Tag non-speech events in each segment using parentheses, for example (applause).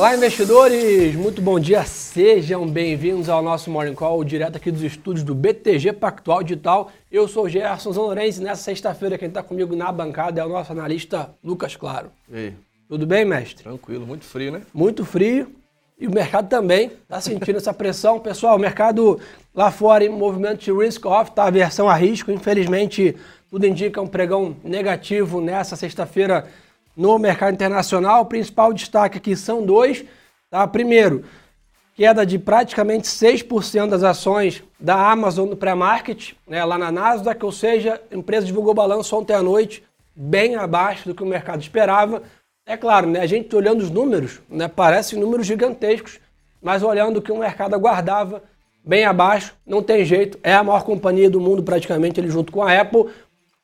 Olá, investidores! Muito bom dia, sejam bem-vindos ao nosso Morning Call, direto aqui dos estúdios do BTG Pactual Digital. Eu sou o Gerson Zanorense e nessa sexta-feira quem está comigo na bancada é o nosso analista Lucas Claro. E aí? Tudo bem, mestre? Tranquilo, muito frio, né? Muito frio e o mercado também está sentindo essa pressão. (laughs) Pessoal, o mercado lá fora em movimento de risk-off, tá? Aversão a risco. Infelizmente, tudo indica um pregão negativo nessa sexta-feira no mercado internacional. O principal destaque aqui são dois. Tá? Primeiro, queda de praticamente 6% das ações da Amazon no pré-market, né, lá na Nasdaq, ou seja, a empresa divulgou balanço ontem à noite, bem abaixo do que o mercado esperava. É claro, né, a gente olhando os números, né, parecem números gigantescos, mas olhando o que o mercado aguardava, bem abaixo, não tem jeito, é a maior companhia do mundo praticamente, ele junto com a Apple,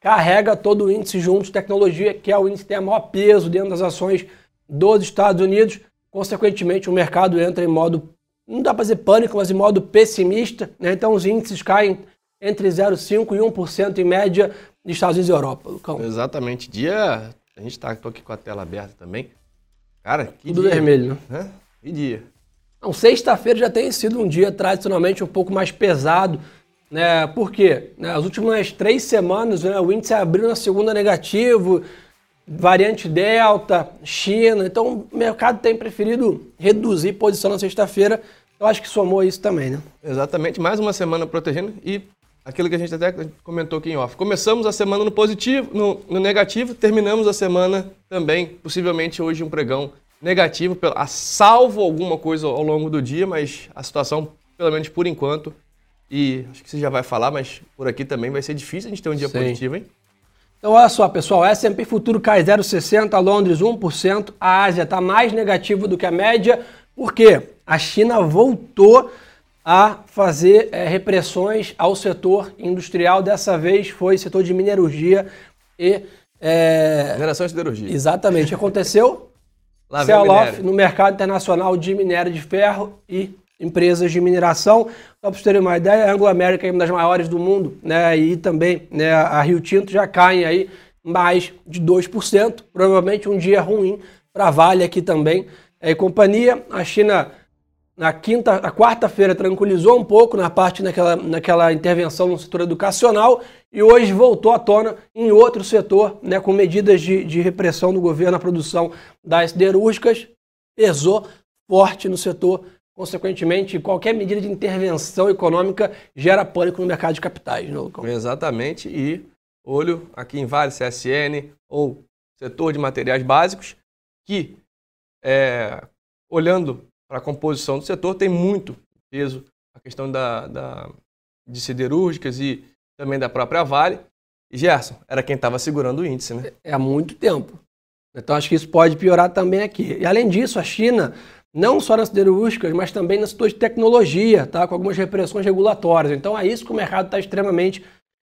carrega todo o índice junto, tecnologia, que é o índice que tem maior peso dentro das ações dos Estados Unidos. Consequentemente, o mercado entra em modo, não dá para dizer pânico, mas em modo pessimista. Né? Então, os índices caem entre 0,5% e 1% em média nos Estados Unidos e Europa. Lucão. Exatamente. Dia. A gente está aqui com a tela aberta também. Cara, que Tudo dia. vermelho, né? Que dia. Não, sexta-feira já tem sido um dia tradicionalmente um pouco mais pesado né? Por quê? Nas últimas três semanas, né, o índice abriu na segunda negativo, variante Delta, China. Então, o mercado tem preferido reduzir posição na sexta-feira. Eu acho que somou isso também, né? Exatamente. Mais uma semana protegendo e aquilo que a gente até comentou aqui em off. Começamos a semana no positivo, no, no negativo, terminamos a semana também, possivelmente hoje um pregão negativo, a salvo alguma coisa ao longo do dia, mas a situação, pelo menos por enquanto, e acho que você já vai falar, mas por aqui também vai ser difícil a gente ter um dia Sim. positivo, hein? Então, olha só, pessoal, S&P Futuro cai 0,60, Londres 1%, a Ásia está mais negativo do que a média, porque a China voltou a fazer é, repressões ao setor industrial, dessa vez foi setor de minerurgia e... É... Mineração e siderurgia. Exatamente, aconteceu (laughs) sell-off no mercado internacional de minério de ferro e empresas de mineração. Só para vocês terem uma ideia, a Anglo American é uma das maiores do mundo, né? E também né, a Rio Tinto já caem aí mais de 2%. Provavelmente um dia ruim para a Vale aqui também. É, companhia, a China na quinta, a quarta-feira tranquilizou um pouco na parte naquela, naquela intervenção no setor educacional e hoje voltou à tona em outro setor, né, com medidas de, de repressão do governo à produção das siderúrgicas, pesou forte no setor Consequentemente, qualquer medida de intervenção econômica gera pânico no mercado de capitais. Não? Né, Exatamente. E olho aqui em Vale, CSN ou setor de materiais básicos, que, é, olhando para a composição do setor, tem muito peso a questão da, da, de siderúrgicas e também da própria Vale. E Gerson, era quem estava segurando o índice, né? É, há muito tempo. Então acho que isso pode piorar também aqui. E além disso, a China não só nas siderúrgicas, mas também no setor de tecnologia, tá? com algumas repressões regulatórias. Então é isso que o mercado está extremamente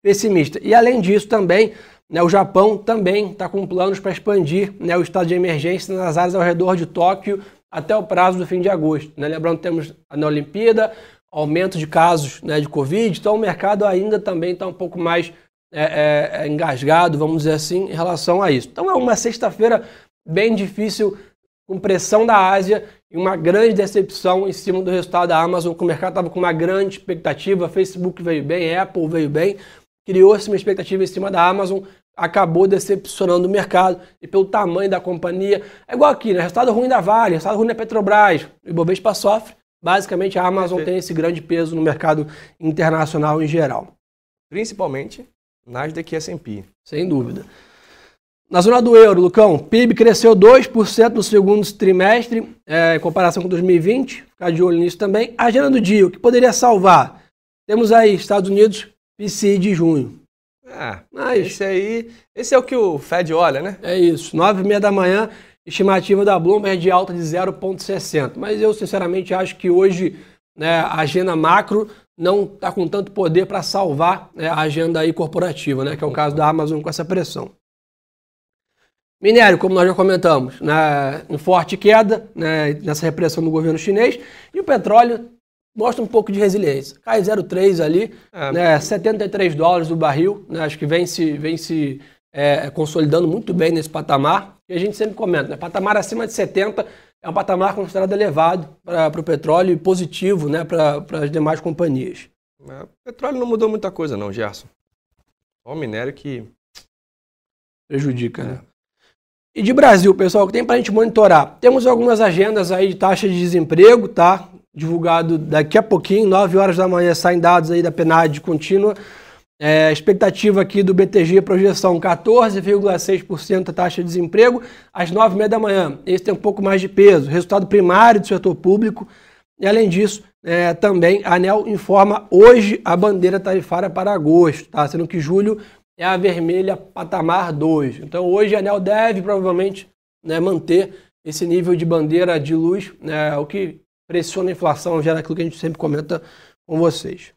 pessimista. E além disso também, né, o Japão também está com planos para expandir né, o estado de emergência nas áreas ao redor de Tóquio até o prazo do fim de agosto. Né? Lembrando que temos na Olimpíada, aumento de casos né, de Covid, então o mercado ainda também está um pouco mais é, é, é, engasgado, vamos dizer assim, em relação a isso. Então é uma sexta-feira bem difícil, com pressão da Ásia e uma grande decepção em cima do resultado da Amazon, que o mercado estava com uma grande expectativa, Facebook veio bem, Apple veio bem, criou-se uma expectativa em cima da Amazon, acabou decepcionando o mercado e pelo tamanho da companhia. É igual aqui, né? Resultado ruim da Vale, resultado ruim da Petrobras, o Ibovespa sofre. Basicamente, a Amazon tem esse grande peso no mercado internacional em geral. Principalmente Nasdaq e S&P. Sem dúvida. Na zona do euro, Lucão, PIB cresceu 2% no segundo trimestre, é, em comparação com 2020. Ficar de olho nisso também. A agenda do dia, o que poderia salvar? Temos aí Estados Unidos, PCI de junho. Ah, Mas, esse aí, esse é o que o Fed olha, né? É isso, 9 e meia da manhã, estimativa da Bloomberg de alta de 0,60. Mas eu, sinceramente, acho que hoje né, a agenda macro não está com tanto poder para salvar né, a agenda aí corporativa, né, que é o caso da Amazon com essa pressão. Minério, como nós já comentamos, né, em forte queda né, nessa repressão do governo chinês. E o petróleo mostra um pouco de resiliência. Cai 0,3 ali, é. né, 73 dólares do barril. Né, acho que vem se, vem se é, consolidando muito bem nesse patamar. E a gente sempre comenta, né, patamar acima de 70 é um patamar considerado elevado para o petróleo e positivo né, para as demais companhias. É, o petróleo não mudou muita coisa não, Gerson. Só o minério que... Prejudica, né? E de Brasil, pessoal, que tem para a gente monitorar? Temos algumas agendas aí de taxa de desemprego, tá? Divulgado daqui a pouquinho, 9 horas da manhã, saem dados aí da PNAD contínua. É, expectativa aqui do BTG, projeção 14,6% a taxa de desemprego às 9h30 da manhã. Esse tem um pouco mais de peso. Resultado primário do setor público. E além disso, é, também a ANEL informa hoje a bandeira tarifária para agosto, tá? Sendo que julho é a vermelha patamar 2. Então hoje a ANEL deve provavelmente né, manter esse nível de bandeira de luz, né, o que pressiona a inflação, gera aquilo que a gente sempre comenta com vocês.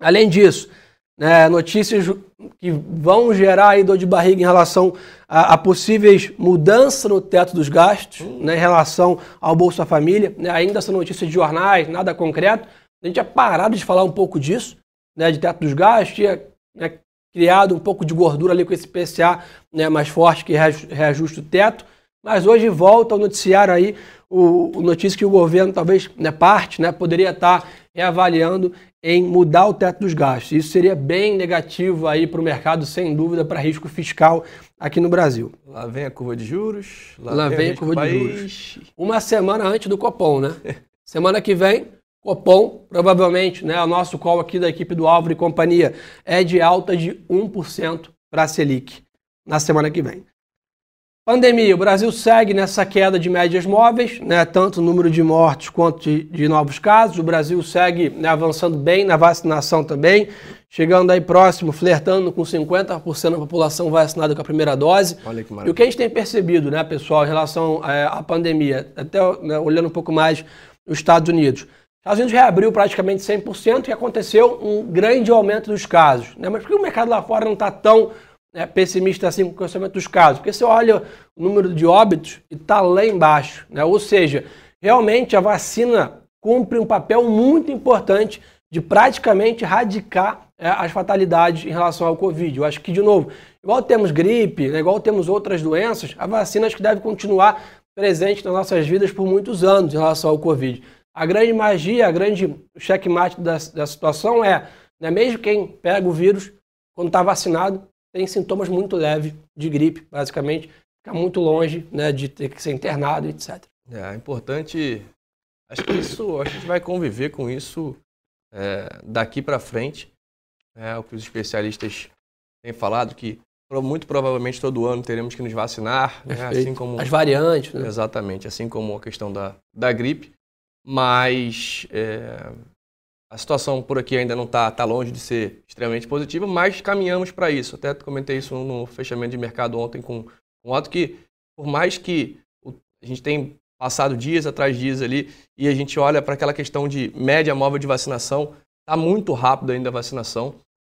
Além disso, né, notícias que vão gerar dor de barriga em relação a, a possíveis mudanças no teto dos gastos, né, em relação ao Bolsa Família. Né, ainda são notícias de jornais, nada concreto. A gente tinha parado de falar um pouco disso, né, de teto dos gastos, tinha né, criado um pouco de gordura ali com esse PCA né, mais forte que reajusta o teto. Mas hoje volta ao noticiário aí o, o notícia que o governo, talvez né, parte, né, poderia estar reavaliando em mudar o teto dos gastos. Isso seria bem negativo aí para o mercado, sem dúvida, para risco fiscal aqui no Brasil. Lá vem a curva de juros. Lá, lá vem, vem a curva de juros. Uma semana antes do Copom, né? (laughs) semana que vem, Copom, provavelmente, né, o nosso call aqui da equipe do Álvaro e companhia é de alta de 1% para a Selic na semana que vem. Pandemia, o Brasil segue nessa queda de médias móveis, né, tanto o número de mortes quanto de, de novos casos. O Brasil segue né, avançando bem na vacinação também, chegando aí próximo, flertando com 50% da população vacinada com a primeira dose. Olha que maravilha. E o que a gente tem percebido, né, pessoal, em relação é, à pandemia, até né, olhando um pouco mais nos Estados Unidos, Estados Unidos reabriu praticamente 100% e aconteceu um grande aumento dos casos. Né? Mas por que o mercado lá fora não está tão né, pessimista assim com o crescimento dos casos? Porque você olha o número de óbitos e está lá embaixo. Né? Ou seja, realmente a vacina cumpre um papel muito importante de praticamente erradicar é, as fatalidades em relação ao Covid. Eu acho que, de novo, igual temos gripe, né, igual temos outras doenças, a vacina acho que deve continuar presente nas nossas vidas por muitos anos em relação ao Covid. A grande magia, a grande checkmate da, da situação é, né, mesmo quem pega o vírus, quando está vacinado, tem sintomas muito leves de gripe, basicamente, fica muito longe né, de ter que ser internado, etc. É, é importante, acho que isso, a gente vai conviver com isso é, daqui para frente. É o que os especialistas têm falado, que muito provavelmente todo ano teremos que nos vacinar, né, assim como as variantes. Né? Exatamente, assim como a questão da, da gripe mas é, a situação por aqui ainda não está tá longe de ser extremamente positiva, mas caminhamos para isso. Até comentei isso no fechamento de mercado ontem com um Otto, que por mais que a gente tem passado dias atrás dias ali e a gente olha para aquela questão de média móvel de vacinação, está muito rápido ainda a vacinação,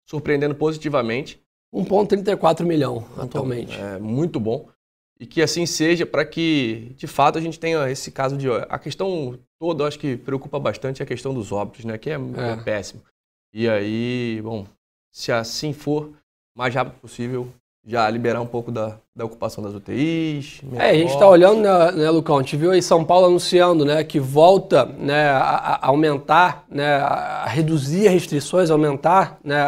surpreendendo positivamente. 1,34 milhão então, atualmente. É muito bom e que assim seja para que, de fato, a gente tenha esse caso de... A questão toda, eu acho que preocupa bastante a questão dos óbitos, né? Que é, é. é péssimo. E aí, bom, se assim for, mais rápido possível, já liberar um pouco da, da ocupação das UTIs. É, a gente está olhando, né, né, Lucão? A gente viu aí São Paulo anunciando né, que volta né, a, a aumentar, né, a reduzir restrições, aumentar né,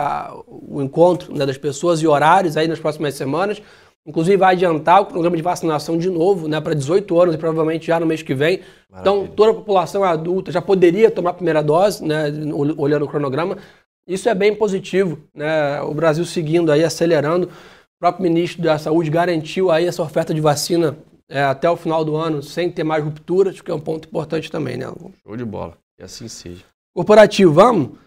o encontro né, das pessoas e horários aí nas próximas semanas. Inclusive vai adiantar o programa de vacinação de novo, né, para 18 anos e provavelmente já no mês que vem. Maravilha. Então toda a população adulta já poderia tomar a primeira dose, né, olhando o cronograma. Isso é bem positivo, né? O Brasil seguindo aí, acelerando. O próprio ministro da Saúde garantiu aí essa oferta de vacina é, até o final do ano, sem ter mais rupturas, que é um ponto importante também, né? Show de bola. E assim seja. Corporativo, vamos?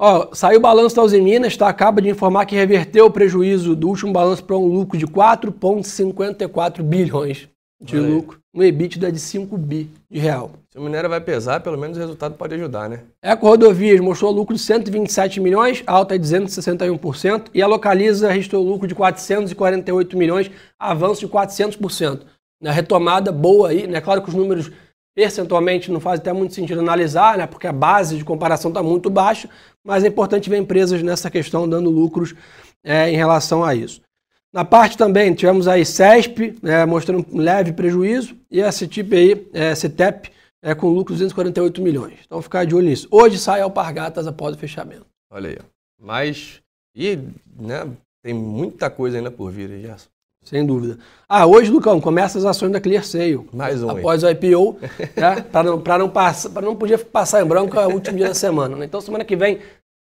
Ó, saiu o balanço da Uzi Minas, tá? acaba de informar que reverteu o prejuízo do último balanço para um lucro de 4,54 bilhões de lucro, um EBITDA de 5 bi de real. Se o minério vai pesar, pelo menos o resultado pode ajudar, né? Eco Rodovias mostrou lucro de 127 milhões, alta de 261%, e a Localiza registrou lucro de 448 milhões, avanço de 400%. Na retomada boa aí, né? Claro que os números percentualmente não faz até muito sentido analisar, né, porque a base de comparação está muito baixa, mas é importante ver empresas nessa questão dando lucros é, em relação a isso. Na parte também, tivemos aí CESP, né, mostrando um leve prejuízo, e a CETIP aí, é, CETEP, é, com lucro de 248 milhões. Então, ficar de olho nisso. Hoje sai Alpargatas após o fechamento. Olha aí. Mas, e, né, tem muita coisa ainda por vir, Gerson. Sem dúvida. Ah, hoje, Lucão, começa as ações da Clear Sale. Mais um. Após o IPO, (laughs) né? para não, pra não, passar, pra não podia passar em branco o último dia da semana. Né? Então, semana que vem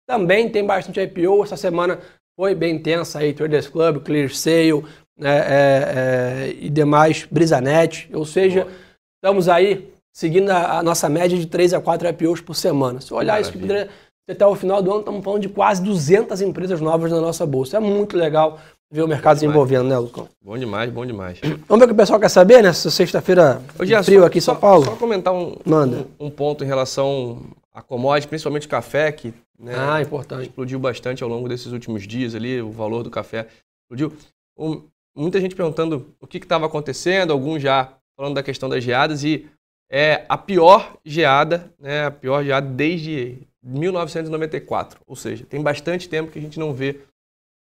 também tem bastante IPO. Essa semana foi bem intensa aí, Traders Club, Clear Sale né? é, é, e demais, Brisanet. Ou seja, Boa. estamos aí seguindo a, a, nossa média de 3 a 4 IPOs por semana. Se olhar Maravilha. isso até o final do ano, estamos falando de quase 200 empresas novas na nossa bolsa. É muito legal ver o mercado se envolvendo, né, Lucão? Bom demais, bom demais. Vamos ver o que o pessoal quer saber nessa sexta-feira frio aqui em São Paulo? Só comentar um, Manda. Um, um, ponto em relação a commodities, principalmente café, que né, ah, importante. explodiu bastante ao longo desses últimos dias ali, o valor do café explodiu. Um, muita gente perguntando o que estava acontecendo, alguns já falando da questão das geadas e é a pior geada, né, a pior geada desde 1994, ou seja, tem bastante tempo que a gente não vê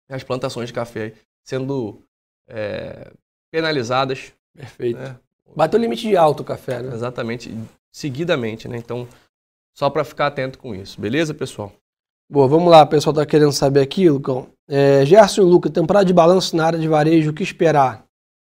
as plantações de café sendo é, penalizadas. Perfeito. Né? Bateu o limite de alto o café, né? Exatamente, seguidamente, né? Então, só para ficar atento com isso, beleza, pessoal? Boa, vamos lá, o pessoal está querendo saber aqui, Lucão. É, Gerson e Luca, temporada de balanço na área de varejo, o que esperar?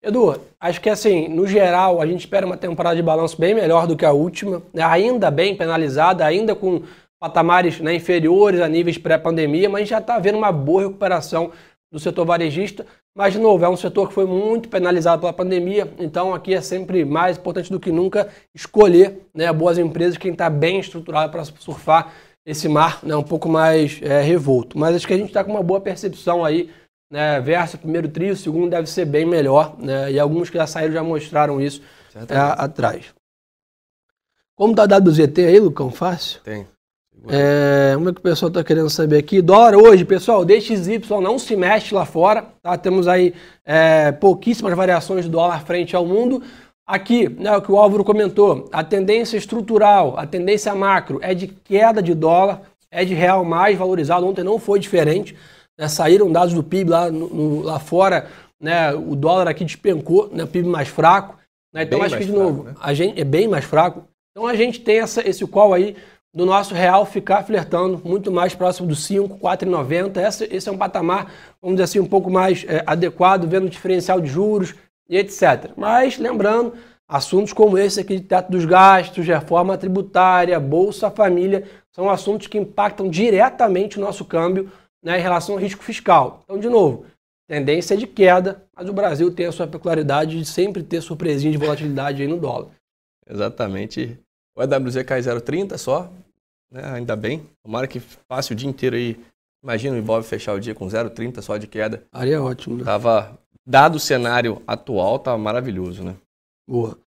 Edu, acho que assim, no geral, a gente espera uma temporada de balanço bem melhor do que a última, né? ainda bem penalizada, ainda com patamares né, inferiores a níveis pré-pandemia, mas já está vendo uma boa recuperação do setor varejista. Mas, de novo, é um setor que foi muito penalizado pela pandemia, então aqui é sempre mais importante do que nunca escolher né, boas empresas, quem está bem estruturado para surfar esse mar né, um pouco mais é, revolto. Mas acho que a gente está com uma boa percepção aí, né, versus primeiro trio, o segundo deve ser bem melhor, né, e alguns que já saíram já mostraram isso é, atrás. Como está dado o ZT aí, Lucão? Fácil? Tem. É, como é que o pessoal está querendo saber aqui? Dólar hoje, pessoal, DXY não se mexe lá fora, tá? Temos aí é, pouquíssimas variações do dólar frente ao mundo. Aqui, né, o que o Álvaro comentou, a tendência estrutural, a tendência macro é de queda de dólar, é de real mais valorizado. Ontem não foi diferente. Né? Saíram dados do PIB lá, no, no, lá fora, né? o dólar aqui despencou, né? PIB mais fraco. Né? Então, bem acho que, de novo, fraco, né? a gente é bem mais fraco. Então, a gente tem essa, esse qual aí do nosso real ficar flertando muito mais próximo dos 5, 4,90. Esse, esse é um patamar, vamos dizer assim, um pouco mais é, adequado, vendo o diferencial de juros e etc. Mas, lembrando, assuntos como esse aqui de teto dos gastos, reforma tributária, Bolsa Família, são assuntos que impactam diretamente o nosso câmbio né, em relação ao risco fiscal. Então, de novo, tendência de queda, mas o Brasil tem a sua peculiaridade de sempre ter surpresinha de volatilidade aí no dólar. Exatamente. O EWZ cai 0,30 só, né? ainda bem. Tomara que passe o dia inteiro aí. Imagina o Ibov fechar o dia com 0,30 só de queda. Aí é ótimo, né? Tava, dado o cenário atual, tava maravilhoso, né? Boa.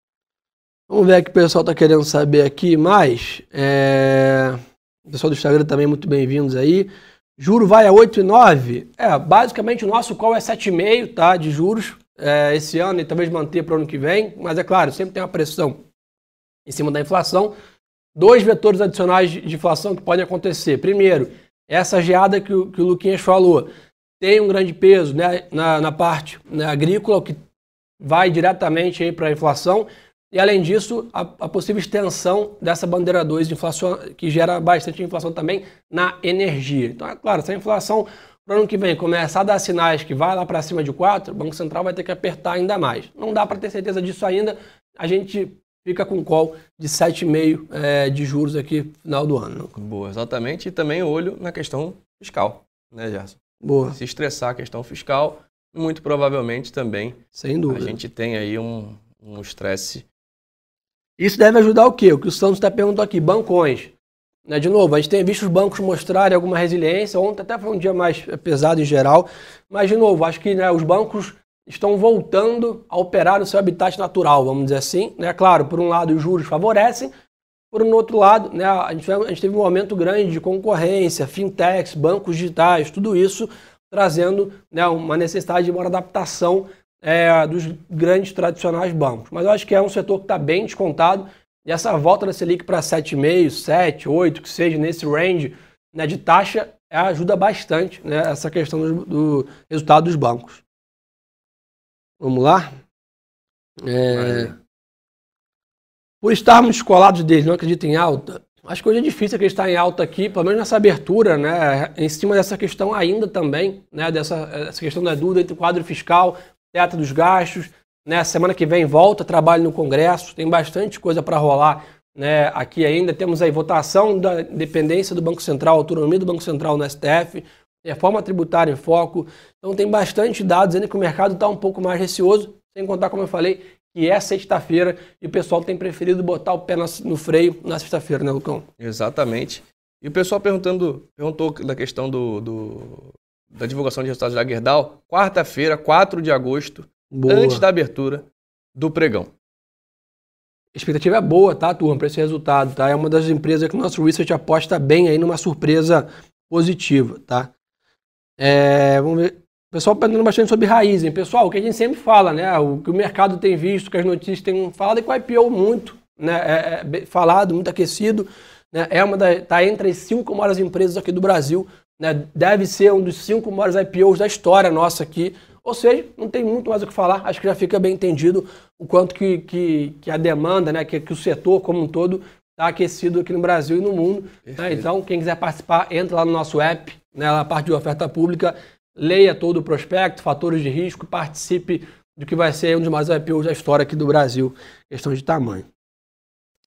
Vamos ver o que o pessoal tá querendo saber aqui mais. É... O pessoal do Instagram também muito bem-vindos aí. Juro vai a 8,9? É, basicamente o nosso call é 7,5, tá? De juros é, esse ano e talvez manter para o ano que vem. Mas é claro, sempre tem uma pressão em cima da inflação dois vetores adicionais de inflação que podem acontecer. Primeiro, essa geada que o, que o Luquinhas falou tem um grande peso né, na, na parte né, agrícola, que vai diretamente para a inflação. E, além disso, a, a, possível extensão dessa bandeira 2 de inflação, que gera bastante inflação também na energia. Então, é claro, se a inflação para o ano que vem começar a dar sinais que vai lá para cima de 4, o Banco Central vai ter que apertar ainda mais. Não dá para ter certeza disso ainda. A gente fica com call de 7,5% é, de juros aqui no final do ano. Boa, exatamente. E também olho na questão fiscal, né, Gerson? Boa. Se estressar a questão fiscal, muito provavelmente também Sem dúvida. a gente tem aí um estresse. Um Isso deve ajudar o quê? O que o Santos está perguntando aqui, bancões. Né, de novo, a gente tem visto os bancos mostrarem alguma resiliência. Ontem até foi um dia mais pesado em geral. Mas, de novo, acho que né, os bancos estão voltando a operar no seu habitat natural, vamos dizer assim. Né? Claro, por um lado os juros favorecem, por um outro lado, né, a, gente, a gente teve um aumento grande de concorrência, fintechs, bancos digitais, tudo isso trazendo né, uma necessidade de uma adaptação é, dos grandes tradicionais bancos. Mas eu acho que é um setor que está bem descontado e essa volta da Selic para 7,5, 7, 8, que seja nesse range né, de taxa, ajuda bastante né, essa questão do, do resultado dos bancos. Vamos lá. É, por estarmos colados deles, não acredito em alta. Acho que hoje é difícil acreditar em alta aqui, pelo menos nessa abertura, né? Em cima dessa questão ainda também, né? Dessa essa questão da dúvida entre o quadro fiscal, teto dos gastos. Né? Semana que vem volta, trabalho no Congresso, tem bastante coisa para rolar né? aqui ainda. Temos aí votação da independência do Banco Central, autonomia do Banco Central no STF, reforma tributária em foco. Então tem bastante dados ainda que o mercado está um pouco mais receoso, sem contar, como eu falei, que é sexta-feira e o pessoal tem preferido botar o pé no freio na sexta-feira, né, Lucão? Exatamente. E o pessoal perguntando, perguntou da questão do, do da divulgação de resultados da Gerdau, quarta-feira, 4 de agosto, boa. antes da abertura do pregão. A expectativa é boa, tá, turma, para esse resultado, tá? É uma das empresas que o nosso research aposta bem aí numa surpresa positiva, tá? É, vamos ver. O pessoal perguntando bastante sobre Raizen. Pessoal, o que a gente sempre fala, né? O que o mercado tem visto, que as notícias têm falado e que o IPO muito, né? É, é falado, muito aquecido. Né? É uma da, tá entre as cinco maiores empresas aqui do Brasil. Né? Deve ser um dos cinco maiores IPOs da história nossa aqui. Ou seja, não tem muito mais o que falar. Acho que já fica bem entendido o quanto que, que, que a demanda, né? que, que o setor como um todo está aquecido aqui no Brasil e no mundo. Né? Então, quem quiser participar, entra lá no nosso app, né? na parte de oferta pública leia todo o prospecto, fatores de risco, participe do que vai ser um dos mais IPOs da história aqui do Brasil, questão de tamanho.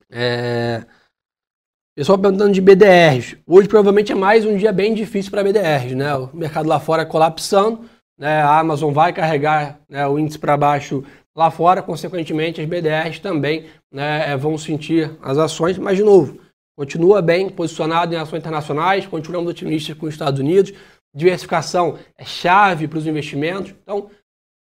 É... Pessoal perguntando de BDRs. Hoje provavelmente é mais um dia bem difícil para BDRs, né? O mercado lá fora colapsando, né? A Amazon vai carregar né, o índice para baixo lá fora, consequentemente as BDRs também né, é, vão sentir as ações, mas de novo, continua bem posicionado em ações internacionais, continuamos otimistas com os Estados Unidos, diversificação é chave para os investimentos. Então,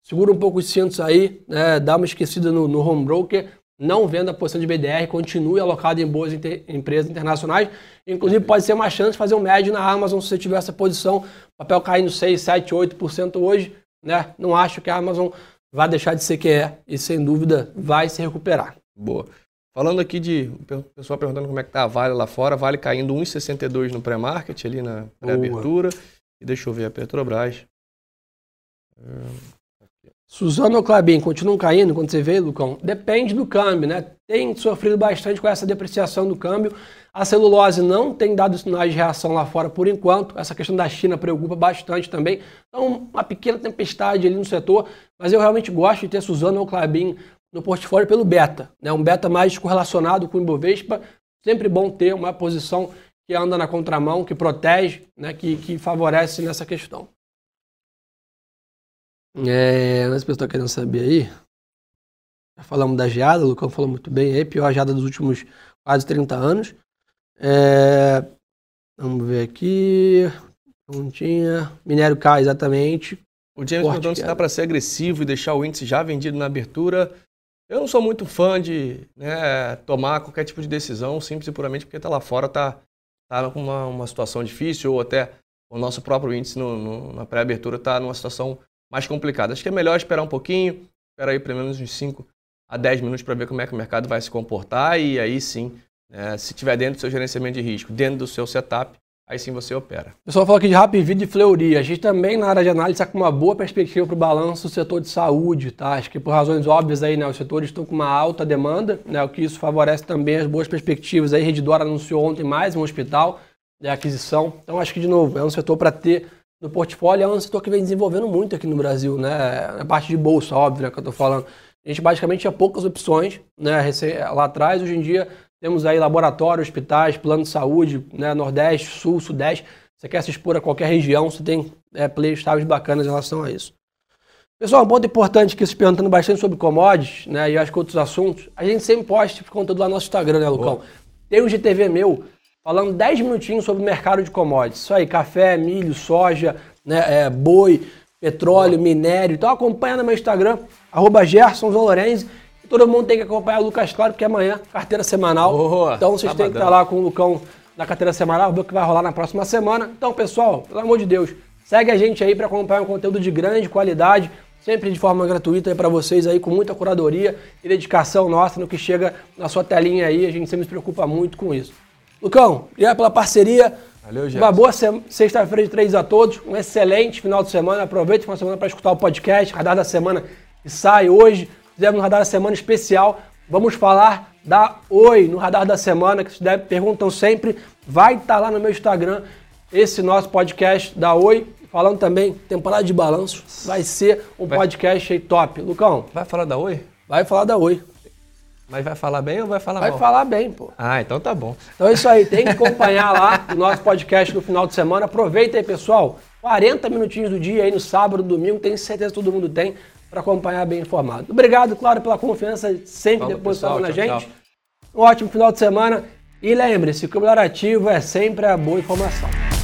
segura um pouco os cintos aí, né, dá uma esquecida no, no home broker, não venda a posição de BDR, continue alocado em boas inter, empresas internacionais. Inclusive, pode ser uma chance de fazer um médio na Amazon se você tiver essa posição. Papel caindo 6, 7, 8% hoje. Né? Não acho que a Amazon vai deixar de ser que é e, sem dúvida, vai se recuperar. Boa. Falando aqui de. O pessoal perguntando como é que tá a Vale lá fora. Vale caindo 1,62 no pré-market, ali na pré-abertura. E deixa eu ver a Petrobras. Suzano ou Clabin continuam caindo quando você vê, Lucão? Depende do câmbio, né? Tem sofrido bastante com essa depreciação do câmbio. A celulose não tem dado sinais de reação lá fora por enquanto. Essa questão da China preocupa bastante também. Então, uma pequena tempestade ali no setor. Mas eu realmente gosto de ter Suzano ou Clabin no portfólio pelo beta. Né? Um beta mais correlacionado com o Ibovespa. Sempre bom ter uma posição que anda na contramão, que protege, né, que, que favorece nessa questão. É, as pessoas estão querendo saber aí. Já falamos da geada, o Lucão falou muito bem aí, pior geada dos últimos quase 30 anos. É, vamos ver aqui. Não tinha. Minério cai, exatamente. O James perguntando se dá para ser agressivo e deixar o índice já vendido na abertura. Eu não sou muito fã de né, tomar qualquer tipo de decisão, simples e puramente porque está lá fora, está está com uma, uma situação difícil, ou até o nosso próprio índice no, no, na pré-abertura está numa situação mais complicada. Acho que é melhor esperar um pouquinho, esperar aí pelo menos uns 5 a 10 minutos para ver como é que o mercado vai se comportar e aí sim, né, se tiver dentro do seu gerenciamento de risco, dentro do seu setup, aí sim você opera. O pessoal falou aqui de Rapid e Fleury. A gente também na área de análise está com uma boa perspectiva para o balanço do setor de saúde, tá? Acho que por razões óbvias aí, né, os setores estão com uma alta demanda, né, o que isso favorece também as boas perspectivas. Aí, Redditor anunciou ontem mais um hospital de aquisição. Então, acho que, de novo, é um setor para ter no portfólio, é um setor que vem desenvolvendo muito aqui no Brasil, né? Na parte de bolsa, óbvio, né, que eu estou falando. A gente basicamente tinha poucas opções, né? Lá atrás, hoje em dia, temos aí laboratório, hospitais, plano de saúde, né? Nordeste, Sul, Sudeste. Você quer se expor a qualquer região, você tem é, players estáveis bacanas em relação a isso. Pessoal, um ponto importante que se perguntando bastante sobre commodities, né? E acho que outros assuntos, a gente sempre posta conteúdo lá no nosso Instagram, né, Lucão? Boa. Tem um GTV meu falando 10 minutinhos sobre o mercado de commodities. Isso aí, café, milho, soja, né, é, boi, petróleo, minério. Então acompanha no meu Instagram, arroba todo mundo tem que acompanhar o Lucas Claro, porque amanhã, carteira semanal. Boa, então vocês têm que estar lá com o Lucão na carteira semanal, ver o que vai rolar na próxima semana. Então, pessoal, pelo amor de Deus, segue a gente aí para acompanhar um conteúdo de grande qualidade, sempre de forma gratuita para vocês aí, com muita curadoria e dedicação nossa no que chega na sua telinha aí. A gente sempre se preocupa muito com isso. Lucão, obrigado pela parceria. Valeu, gente. Uma boa sexta-feira de três a todos. Um excelente final de semana. Aproveite uma semana para escutar o podcast. Radar da semana que sai hoje. Fizemos um radar da semana especial. Vamos falar da Oi no radar da semana, que vocês perguntam sempre. Vai estar tá lá no meu Instagram esse nosso podcast da Oi. Falando também, temporada de balanço. Vai ser um vai. podcast aí top. Lucão. Vai falar da Oi? Vai falar da Oi. Mas vai falar bem ou vai falar vai mal? Vai falar bem, pô. Ah, então tá bom. Então é isso aí. Tem que acompanhar lá o nosso podcast no final de semana. Aproveita aí, pessoal. 40 minutinhos do dia aí no sábado, domingo. Tenho certeza que todo mundo tem para acompanhar bem informado. Obrigado, claro, pela confiança sempre depositada na gente. Tchau. Um ótimo final de semana. E lembre-se que o melhor ativo é sempre a boa informação.